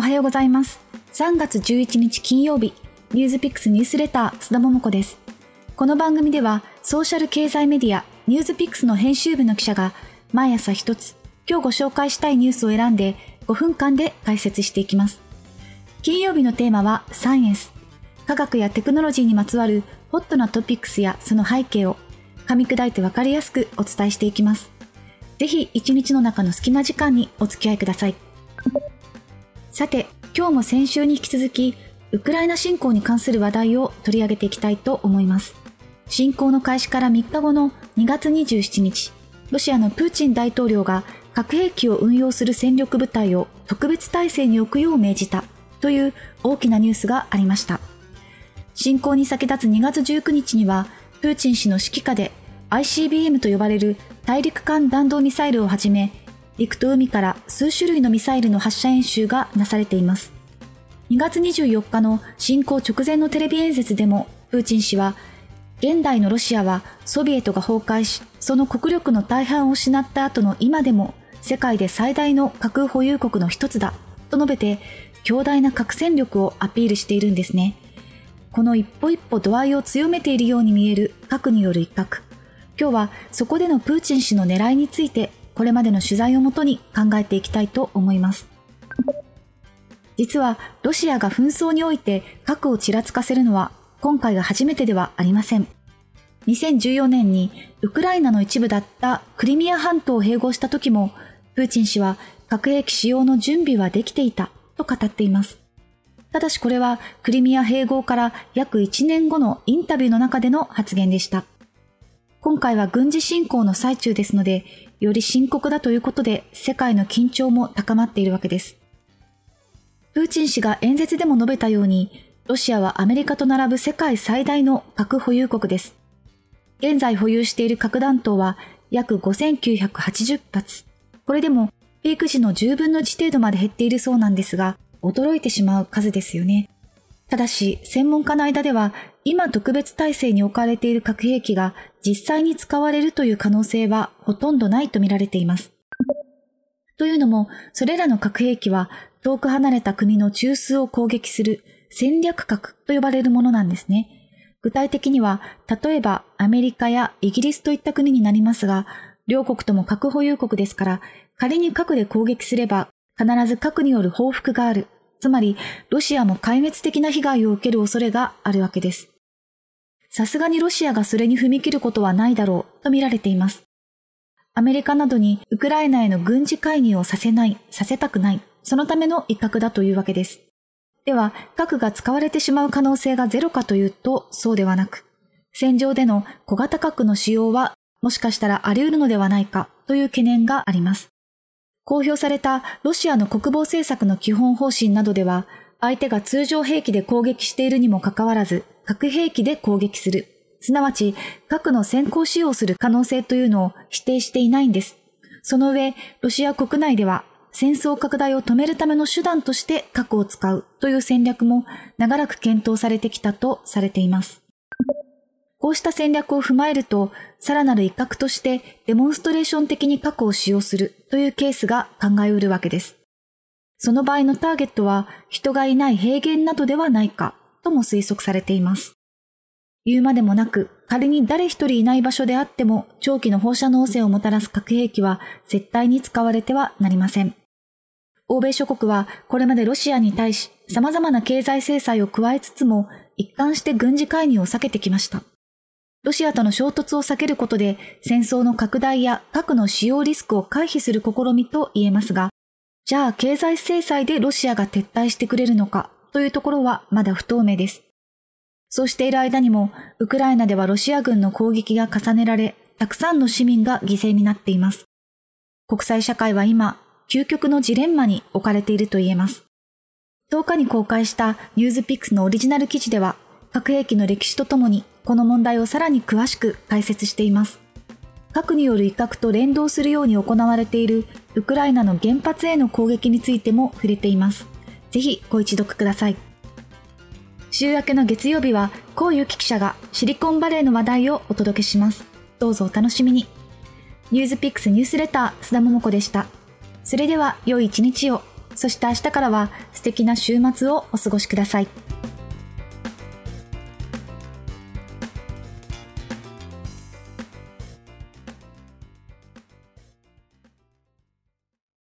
おはようございます。3月11日金曜日、ニュースピックスニュースレター須田桃子です。この番組では、ソーシャル経済メディア、ニュースピックスの編集部の記者が、毎朝一つ、今日ご紹介したいニュースを選んで、5分間で解説していきます。金曜日のテーマは、サイエンス。科学やテクノロジーにまつわるホットなトピックスやその背景を、噛み砕いてわかりやすくお伝えしていきます。ぜひ一日の中の隙間時間にお付き合いください。さて、今日も先週に引き続き、ウクライナ侵攻に関する話題を取り上げていきたいと思います。侵攻の開始から3日後の2月27日、ロシアのプーチン大統領が核兵器を運用する戦力部隊を特別体制に置くよう命じたという大きなニュースがありました。侵攻に先立つ2月19日には、プーチン氏の指揮下で ICBM と呼ばれる大陸間弾道ミサイルをはじめ、陸と海から数種類のミサイルの発射演習がなされています。2月24日の侵攻直前のテレビ演説でも、プーチン氏は、現代のロシアはソビエトが崩壊し、その国力の大半を失った後の今でも世界で最大の核保有国の一つだ、と述べて、強大な核戦力をアピールしているんですね。この一歩一歩度合いを強めているように見える核による一角。今日はそこでのプーチン氏の狙いについてこれまでの取材をもとに考えていきたいと思います。実はロシアが紛争において核をちらつかせるのは今回が初めてではありません。2014年にウクライナの一部だったクリミア半島を併合した時もプーチン氏は核兵器使用の準備はできていたと語っています。ただしこれはクリミア併合から約1年後のインタビューの中での発言でした。今回は軍事侵攻の最中ですので、より深刻だということで世界の緊張も高まっているわけです。プーチン氏が演説でも述べたように、ロシアはアメリカと並ぶ世界最大の核保有国です。現在保有している核弾頭は約5980発。これでもピーク時の10分の1程度まで減っているそうなんですが、驚いてしまう数ですよね。ただし、専門家の間では、今特別体制に置かれている核兵器が実際に使われるという可能性はほとんどないと見られています。というのも、それらの核兵器は遠く離れた国の中枢を攻撃する戦略核と呼ばれるものなんですね。具体的には、例えばアメリカやイギリスといった国になりますが、両国とも核保有国ですから、仮に核で攻撃すれば必ず核による報復があるつまり、ロシアも壊滅的な被害を受ける恐れがあるわけです。さすがにロシアがそれに踏み切ることはないだろうと見られています。アメリカなどにウクライナへの軍事介入をさせない、させたくない、そのための一角だというわけです。では、核が使われてしまう可能性がゼロかというと、そうではなく、戦場での小型核の使用はもしかしたらあり得るのではないかという懸念があります。公表されたロシアの国防政策の基本方針などでは、相手が通常兵器で攻撃しているにもかかわらず、核兵器で攻撃する。すなわち、核の先行使用する可能性というのを否定していないんです。その上、ロシア国内では、戦争拡大を止めるための手段として核を使うという戦略も長らく検討されてきたとされています。こうした戦略を踏まえると、さらなる一角としてデモンストレーション的に核を使用するというケースが考えうるわけです。その場合のターゲットは人がいない平原などではないかとも推測されています。言うまでもなく、仮に誰一人いない場所であっても長期の放射能汚染をもたらす核兵器は絶対に使われてはなりません。欧米諸国はこれまでロシアに対し様々な経済制裁を加えつつも一貫して軍事介入を避けてきました。ロシアとの衝突を避けることで戦争の拡大や核の使用リスクを回避する試みと言えますが、じゃあ経済制裁でロシアが撤退してくれるのかというところはまだ不透明です。そうしている間にも、ウクライナではロシア軍の攻撃が重ねられ、たくさんの市民が犠牲になっています。国際社会は今、究極のジレンマに置かれていると言えます。10日に公開したニュースピックスのオリジナル記事では、核兵器の歴史とともにこの問題をさらに詳しく解説しています。核による威嚇と連動するように行われているウクライナの原発への攻撃についても触れています。ぜひご一読ください。週明けの月曜日は、こうゆき記者がシリコンバレーの話題をお届けします。どうぞお楽しみに。ニュースピックスニュースレター、須田桃子でした。それでは、良い一日を。そして明日からは素敵な週末をお過ごしください。